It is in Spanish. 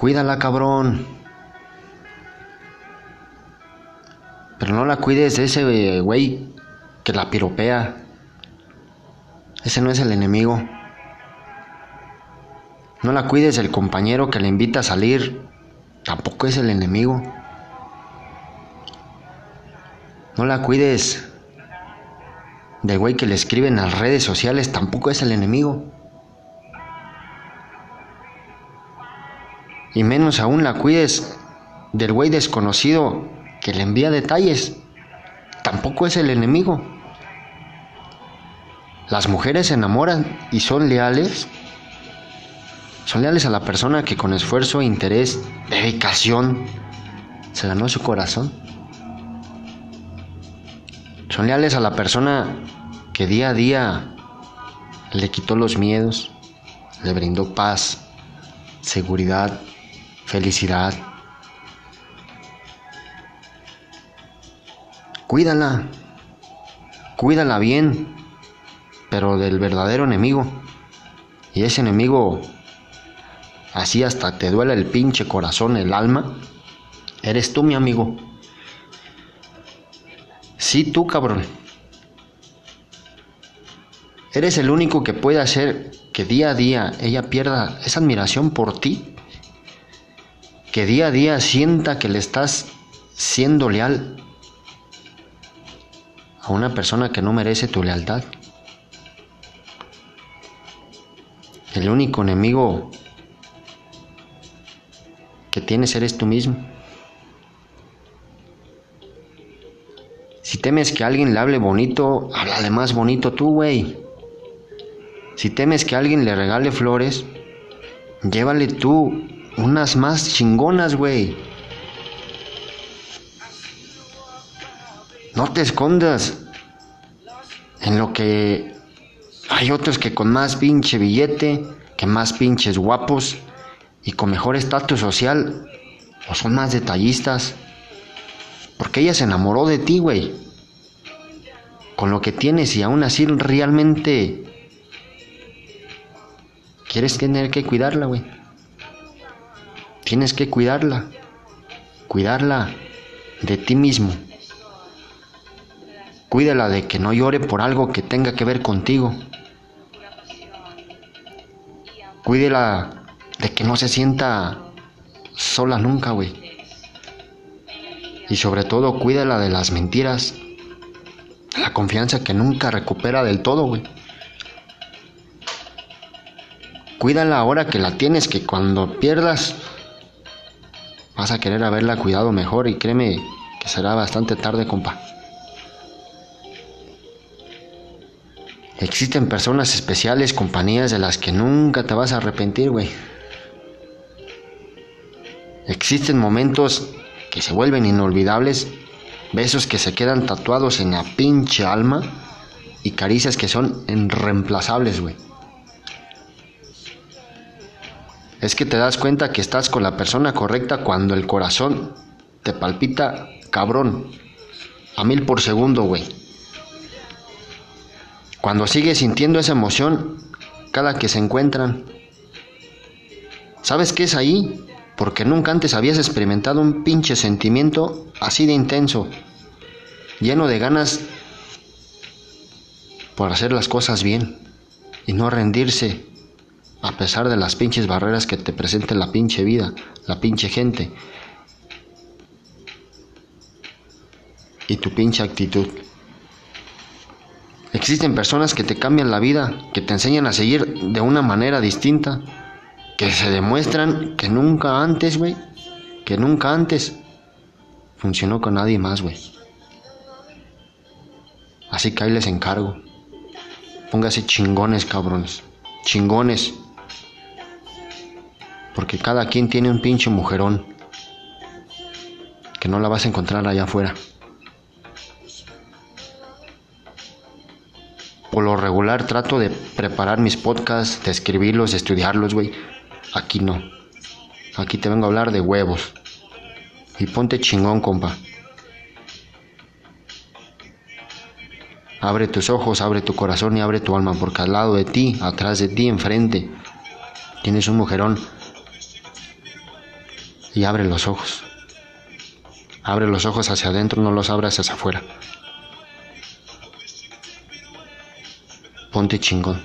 Cuídala, cabrón. Pero no la cuides de ese güey que la piropea. Ese no es el enemigo. No la cuides del compañero que le invita a salir. Tampoco es el enemigo. No la cuides del güey que le escribe en las redes sociales. Tampoco es el enemigo. Y menos aún la cuides del güey desconocido que le envía detalles. Tampoco es el enemigo. Las mujeres se enamoran y son leales. Son leales a la persona que con esfuerzo, interés, dedicación se ganó su corazón. Son leales a la persona que día a día le quitó los miedos, le brindó paz, seguridad, felicidad. Cuídala, cuídala bien, pero del verdadero enemigo. Y ese enemigo, así hasta te duele el pinche corazón, el alma, eres tú, mi amigo. Sí, tú, cabrón. Eres el único que puede hacer que día a día ella pierda esa admiración por ti. Que día a día sienta que le estás siendo leal a una persona que no merece tu lealtad. El único enemigo que tienes eres tú mismo. Si temes que alguien le hable bonito, háblale más bonito tú, güey. Si temes que alguien le regale flores, llévale tú unas más chingonas, güey. No te escondas en lo que hay otros que con más pinche billete, que más pinches guapos y con mejor estatus social, o son más detallistas. Porque ella se enamoró de ti, güey. Con lo que tienes y aún así realmente quieres tener que cuidarla, güey. Tienes que cuidarla. Cuidarla de ti mismo. Cuídala de que no llore por algo que tenga que ver contigo. Cuídela de que no se sienta sola nunca, güey. Y sobre todo, cuídala de las mentiras. La confianza que nunca recupera del todo, güey. Cuídala ahora que la tienes, que cuando pierdas vas a querer haberla cuidado mejor y créeme que será bastante tarde, compa. Existen personas especiales, compañías de las que nunca te vas a arrepentir, güey. Existen momentos que se vuelven inolvidables, besos que se quedan tatuados en la pinche alma y caricias que son irreemplazables, güey. Es que te das cuenta que estás con la persona correcta cuando el corazón te palpita cabrón, a mil por segundo, güey. Cuando sigues sintiendo esa emoción cada que se encuentran. ¿Sabes qué es ahí? Porque nunca antes habías experimentado un pinche sentimiento así de intenso, lleno de ganas por hacer las cosas bien y no rendirse a pesar de las pinches barreras que te presente la pinche vida, la pinche gente y tu pinche actitud. Existen personas que te cambian la vida, que te enseñan a seguir de una manera distinta, que se demuestran que nunca antes, güey, que nunca antes funcionó con nadie más, güey. Así que ahí les encargo. Póngase chingones, cabrones. Chingones. Porque cada quien tiene un pinche mujerón. Que no la vas a encontrar allá afuera. Por lo regular trato de preparar mis podcasts, de escribirlos, de estudiarlos, güey. Aquí no. Aquí te vengo a hablar de huevos. Y ponte chingón, compa. Abre tus ojos, abre tu corazón y abre tu alma, porque al lado de ti, atrás de ti, enfrente, tienes un mujerón y abre los ojos. Abre los ojos hacia adentro, no los abras hacia afuera. Ponte chingón.